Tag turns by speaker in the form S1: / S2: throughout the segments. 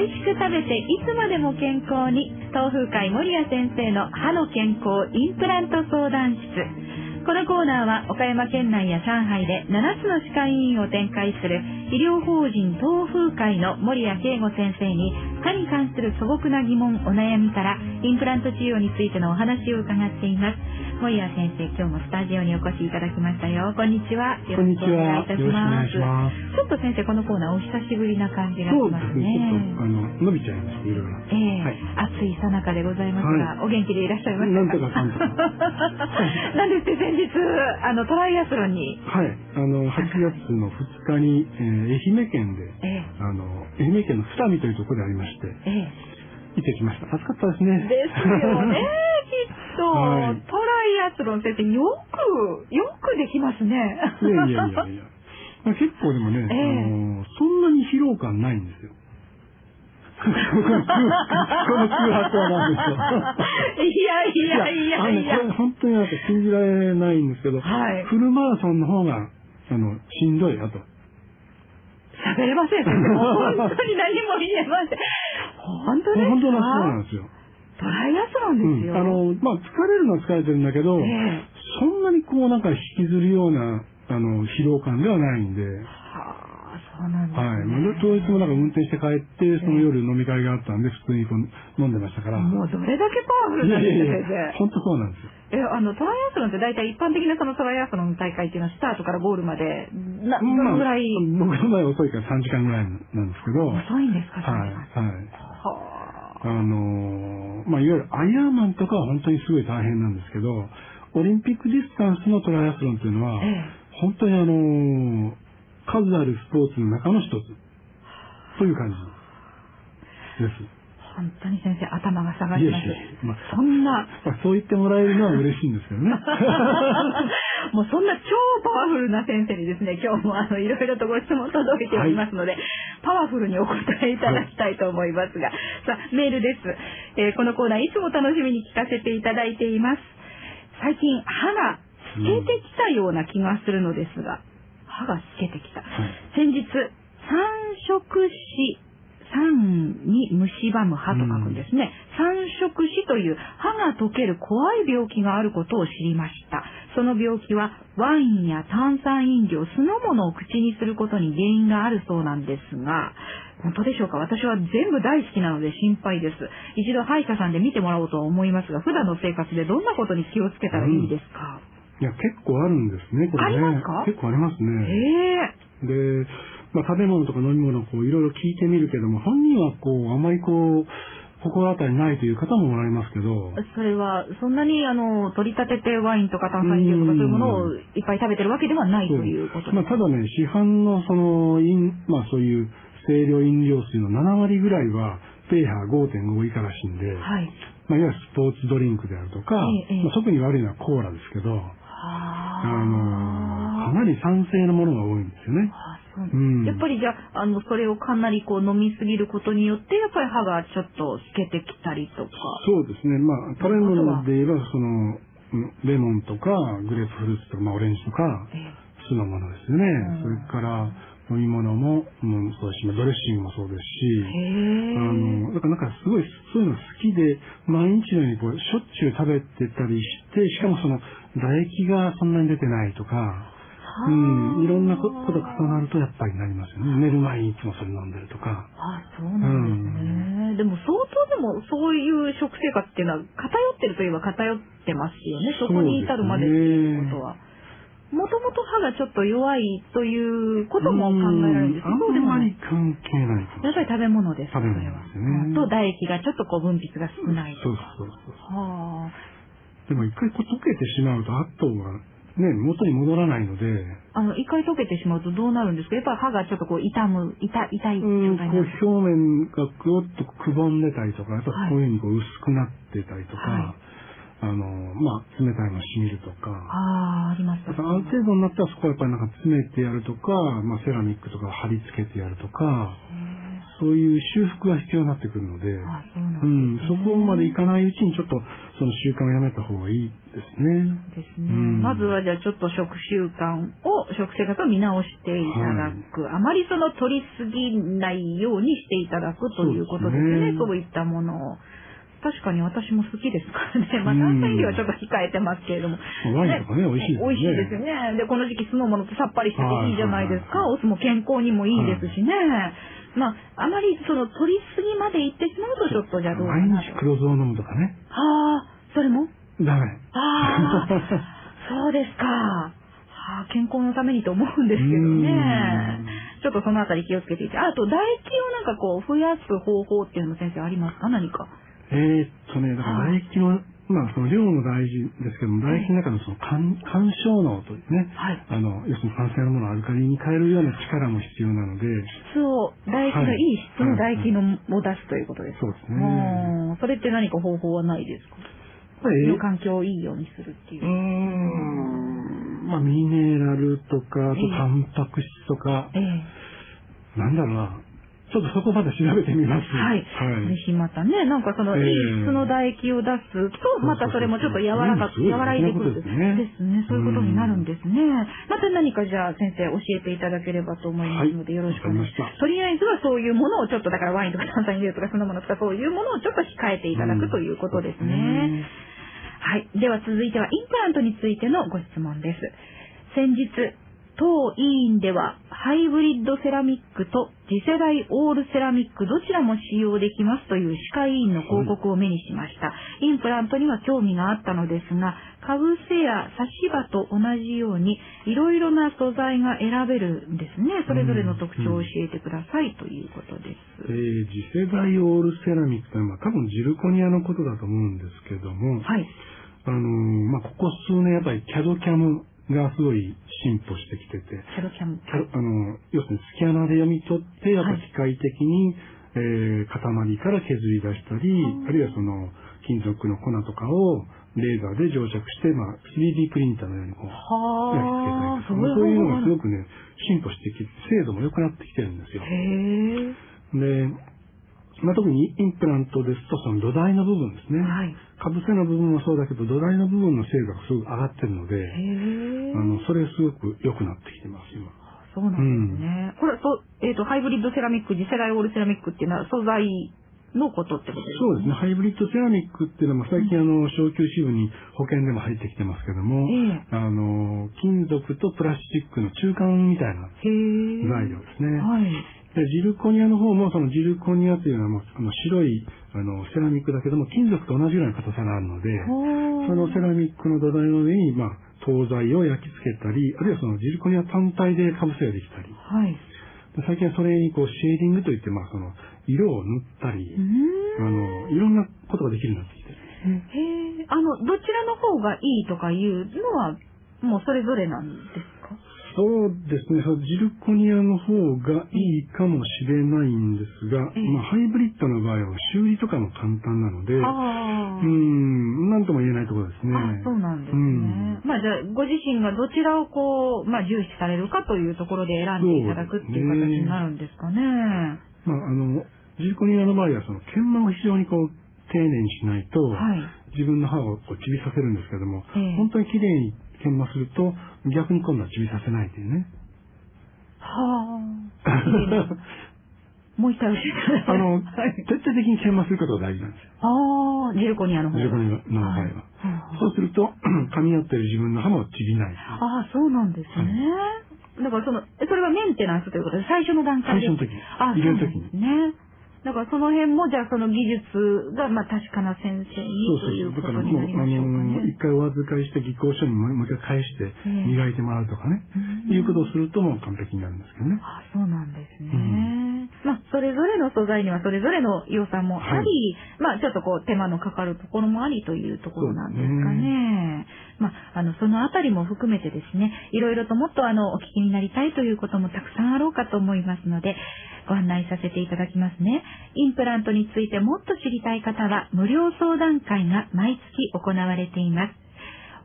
S1: 美味しく食べていつまでも健康に。東風会守谷先生の歯の健康インプラント相談室。このコーナーは岡山県内や上海で7つの歯科医院を展開する医療法人東風会の守谷慶吾先生に歯に関する素朴な疑問お悩みからインプラント治療についてのお話を伺っています。守谷先生今日もスタジオにお越しいただきましたよ。こんにちは。よろしくお願いいたします。ちょっと先生このコーナーお久しぶりな感じがしますね。
S2: すね。ちょっとあの伸びちゃいましたいろいろ
S1: ええ。
S2: はい。
S1: 暑いさなかでございますが、お元気でいらっしゃいました
S2: なんとかかんとか。
S1: なんですって先日あのトライアスロンに。
S2: はい。あの8月の2日に、えー愛媛県で
S1: ええ。
S2: あの愛媛県の二見というところでありまして
S1: ええ
S2: 行ってきました。暑かったですね。
S1: ですよね きっと、
S2: はい。
S1: トライアスロン先生よくよくできますね。
S2: いやいやいやいや。まあ結構でもね、
S1: ええ。
S2: あのそんなに疲労感ないんですよ。この空白はなんですよ
S1: いやいやいやいや
S2: あのねこれ本当になんか信じられないんですけど、
S1: はい
S2: フルマラソンの方が、あの、しんどいよと。
S1: 喋れません本当に何も言えません本当ですか？
S2: 本当のそうなんですよ。
S1: トライアスロンですよ、
S2: うん。あの、まあ、疲れるのは疲れてるんだけど、
S1: ええ
S2: そんなにこうなんか引きずるような、あの、疲労感ではないんで、
S1: はあそうなんですね、
S2: はい。まあ当日もなんか運転して帰って、その夜飲み会があったんで、普通にこう飲んでましたから。
S1: もうどれだけパワフル
S2: い
S1: なんですか
S2: 本当そうなんですよ。
S1: 生えあのトライアスロンって大体一般的なそのトライアスロンの大会っていうのはスタートからゴールまでなどのぐらい？
S2: まあ僕の場合遅いから3時間ぐらいなんですけど、はい、
S1: 遅いんですか、
S2: はい。
S1: は
S2: あのーまあ、いわゆるアイアンマンとかは本当にすごい大変なんですけど、オリンピックディスタンスのトライアスロンっていうのは、
S1: あ、え。
S2: 本当にあのー数あるスポーツの中の一つという感じです。
S1: え、本当に先生頭が下がります
S2: やいやまあ
S1: そんな
S2: まあ、そう言ってもらえるのは嬉しいんですけどね。
S1: もうそんな超パワフルな先生にですね、今日もあの、いろいろとご質問届いておりますので、パワフルにお答えいただきたいと思いますが、さあ、メールです。えーこのコーナーいつも楽しみに聞かせていただいています。最近、歯が透けてきたような気がするのですが、歯が透けてきた。先日、三色死、酸に蝕む歯と書くんですね。三色死という歯が溶ける怖い病気があることを知りました。その病気はワインや炭酸飲料、酢の物を口にすることに原因があるそうなんですが、本当でしょうか？私は全部大好きなので心配です。一度歯医者さんで見てもらおうと思いますが、普段の生活でどんなことに気をつけたらいいですか、
S2: いや、結構あるんですね、これね。
S1: ありますか？
S2: 結構あります
S1: え
S2: ね。
S1: え
S2: で、まあ、食べ物とか飲み物をこういろいろ聞いてみるけども、本人はこう、あまりこう、心当たりないという方もおられますけど、
S1: それは、そんなに、あの、取り立ててワインとか炭酸飲料とかそういうものをいっぱい食べてるわけではないということ
S2: まあ、
S1: です。か
S2: ただね、市販のその、飲まあそういう清涼飲料水の7割ぐらいは、ペーハー5.5以下らしいんで、
S1: はい。
S2: まあ、いわゆるスポーツドリンクであるとか、
S1: ええええ。
S2: まあ、特に悪いのはコーラですけど、あの、か
S1: あ
S2: なり酸性のものが多いんですよね。
S1: う
S2: うん
S1: やっぱりじゃあ、あの、それをかなりこう飲みすぎることによって、やっぱり歯がちょっと透けてきたりとか。
S2: そうですね。まあ、食べ物で言えば、その、うんレモンとか、グレープフルーツとか、まあ、オレンジとか、
S1: ええ
S2: 酢のものですよね。
S1: うん
S2: それから、飲み物も、うん、そうですし、まあドレッシングもそうですし。あの、だからなんかすごいそういうの好きで、毎日のようにこう、しょっちゅう食べてたりして、しかもその、唾液がそんなに出てないとか、うん、いろんなことが重なるとやっぱりなりますよね。寝る前にいつもそれ飲んでるとか。
S1: あ、そうなんですね。でも相当でもそういう食生活っていうのは偏ってるといえば偏ってますよね。そこに至るまでっていうことは。もともと歯がちょっと弱いということも考えられるんですけど、そうでもない
S2: うんあんまり関係ない
S1: やっぱり食べ物です。
S2: 食べ物ですよね
S1: と唾液がちょっとこう分泌が少ないと
S2: そう
S1: か。
S2: そうそう。
S1: はあ。
S2: でも一回こう溶けてしまうと、あとはね、元に戻らないので、
S1: あの、一回溶けてしまうとどうなるんですか？やっぱり歯がちょっとこう痛む、痛、痛い状態になる。
S2: う表面がぐおっとくぼんでたりとか、やっぱ
S1: はい
S2: こういうふうにこう薄くなってたりとか、
S1: はい
S2: あの、まあ、冷たいの染みるとか、
S1: ああ、ありました。
S2: だからある程度になったらそこはやっぱりなんか詰めてやるとか、まあ、セラミックとか貼り付けてやるとか、そういう修復が必要になってくるので、
S1: あそうなん
S2: うん、
S1: ですね
S2: そこまでいかないうちにちょっとその習慣をやめた方がいいですね。
S1: ですね。
S2: うんうん
S1: まずはじゃあちょっと食習慣を、食生活を見直していただく。あまりその取りすぎないようにしていただくということですね。そう
S2: そう
S1: いったものを。確かに私も好きですからね。まあ
S2: うん
S1: 炭酸飲料はちょっと控えてますけれども。
S2: ワインとかね美味しいですよね
S1: 美味しいですよね。で、この時期酢の物とさっぱりしてていいじゃないですか。お酢も健康にもいいですしね。まあ、あまりその取りすぎまでいってしまうとちょっとじゃあどうか
S2: 毎。日黒酢を飲むとかね。
S1: はあ、それも？
S2: ダメ。
S1: ああ、そうですか。はあ、健康のためにと思うんですけどね
S2: うん。
S1: ちょっとそのあたり気をつけていて。あと、唾液をなんかこう、増やす方法っていうのも先生ありますか？何か。
S2: えーっとね、だから唾液の、まあその量も大事ですけども、唾液の中のその干干渉能というね、
S1: はい。
S2: あの、要するに酸性のものをアルカリに変えるような力も必要なので、
S1: 質を、唾液のいい質の唾液のを出すということですか？
S2: そうですね。
S1: うん。それって何か方法はないですか？の環境をいいようにするっていう。
S2: うー。ん、まあミネラルとか、あと
S1: ええ。
S2: タンパク質とか、
S1: ええ。
S2: なんだろうな、ちょっとそこまで調べてみます。
S1: はい。
S2: はい。
S1: ぜひまたね、なんかその、
S2: ええ
S1: いい質の唾液を出すと、またそれもちょっと柔らかく、和らいでくる。
S2: ですね。
S1: そういうことになるんですね。また何かじゃあ先生教えていただければと思いますので、
S2: はい
S1: よろしくお願いしま
S2: す
S1: とりあえずはそういうものをちょっと、だからワインとか炭酸飲料とかそのものとかそういうものをちょっと控えていただくということですね。はい。では続いてはインプラントについてのご質問です。先日、当委員ではハイブリッドセラミックと次世代オールセラミックどちらも使用できますという歯科医院の広告を目にしました。インプラントには興味があったのですが、かぶせや差し歯と同じようにいろいろな素材が選べるんですね。それぞれの特徴を教えてくださいということです。
S2: えー次世代オールセラミックというのは多分ジルコニアのことだと思うんですけども、
S1: はい。
S2: あのーまあ、ここ数年やっぱり CAD キャムがすごい進歩してきてて、
S1: キャロキャム。
S2: キャあのー要するにスキャナーで読み取って、やっぱ機械的に、えー塊から削り出したり、
S1: うん
S2: あるいはその金属の粉とかをレーザーで蒸着して、まあ、3D プリンターのようにこう、
S1: はあ、
S2: 焼き付けたりとか、まあそういうのがすごくね、進歩してきて、精度も良くなってきてるんですよ。で、まあ、特にインプラントですと、その土台の部分ですね。
S1: はい。
S2: かぶせの部分もそうだけど、土台の部分の精度がすごく上がってるので。あの、それすごく良くなってきてます、今。
S1: そうなんですね。これ、そう、えっ、と、ハイブリッドセラミック、次世代オールセラミックっていうのは素材のことってことですか？
S2: そうですね。ハイブリッドセラミックっていうのは、最近あの、小級支部に保険でも入ってきてますけども、
S1: ええ
S2: あの、金属とプラスチックの中間みたいな。材料ですね。
S1: はい。
S2: で、ジルコニアの方も、そのジルコニアというのはもう、あの白い、あの、セラミックだけども、金属と同じような硬さがあるので、そのセラミックの土台の上に、まあ、東西を焼き付けたり、あるいはそのジルコニア単体でかぶせができたり、
S1: はい。
S2: で最近はそれにこう、シェーディングといって、まあ、その、色を塗ったり。あの、いろんなことができるようになってきてる。
S1: へえ。あの、どちらの方がいいとかいうのは、もうそれぞれなんですか？
S2: そうですね、そのジルコニアの方がいいかもしれないんですが、
S1: ええ
S2: まあ、ハイブリッドの場合は修理とかも簡単なので、
S1: あ
S2: うーん、なんとも言えないところですね。
S1: あ、そうなんですね。
S2: うん
S1: まあじゃあ、ご自身がどちらをこう、まあ重視されるかというところで選んでいただくっていう形になるんですかね。
S2: まあ、あの、ジルコニアの場合は、その、研磨を非常にこう、丁寧にしないと、
S1: はい。
S2: 自分の歯をこうちびさせるんですけども、
S1: ええ
S2: 本当に綺麗に研磨すると、逆に今度はちびさせないというね。
S1: はあ。もう一回教えてください。
S2: あの、
S1: はい
S2: 徹底的に研磨することが大事なんですよ。
S1: ああ、ジルコニアの方
S2: ジルコニアの場合は。
S1: はい
S2: そうすると、噛み合ってる自分の歯もちびない。
S1: ああ、そうなんですね。だからその、えそれはメンテナンスということで、最初の段階で。
S2: 最初の時
S1: あ
S2: 入れる時
S1: ね。だからその辺も、じゃあその技術が、まあ確かな先生
S2: そう
S1: にと
S2: そうそう。だからもう、あの、一
S1: ね。
S2: 回お預かりして技工書にもう一回返して
S1: ええ
S2: 磨いてもらうとかね。
S1: うん
S2: いうことをするともう完璧になるんですけどね。
S1: あそうなんですね。まあ、それぞれの素材にはそれぞれの良さもあり、まあ、ちょっとこう、手間のかかるところもありというところなんですかね。まあ、あの、そのあたりも含めてですね、いろいろともっとあの、お聞きになりたいということもたくさんあろうかと思いますので、ご案内させていただきますね。インプラントについてもっと知りたい方は、無料相談会が毎月行われています。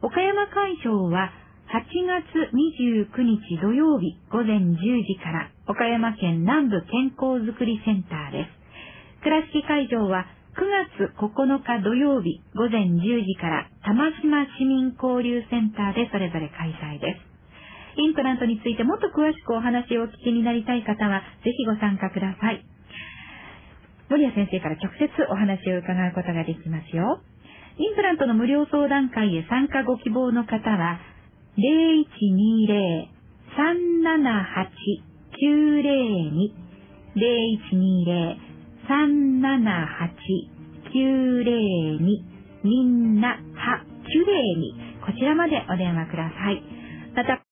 S1: 岡山会場は8月29日土曜日午前10時から岡山県南部健康づくりセンターです。倉敷会場は9月9日土曜日午前10時から玉島市民交流センターでそれぞれ開催です。インプラントについてもっと詳しくお話をお聞きになりたい方は、ぜひご参加ください。森谷先生から直接お話を伺うことができますよ。インプラントの無料相談会へ参加ご希望の方は、0120-378-902 0120-378-902みんなは902こちらまでお電話ください。また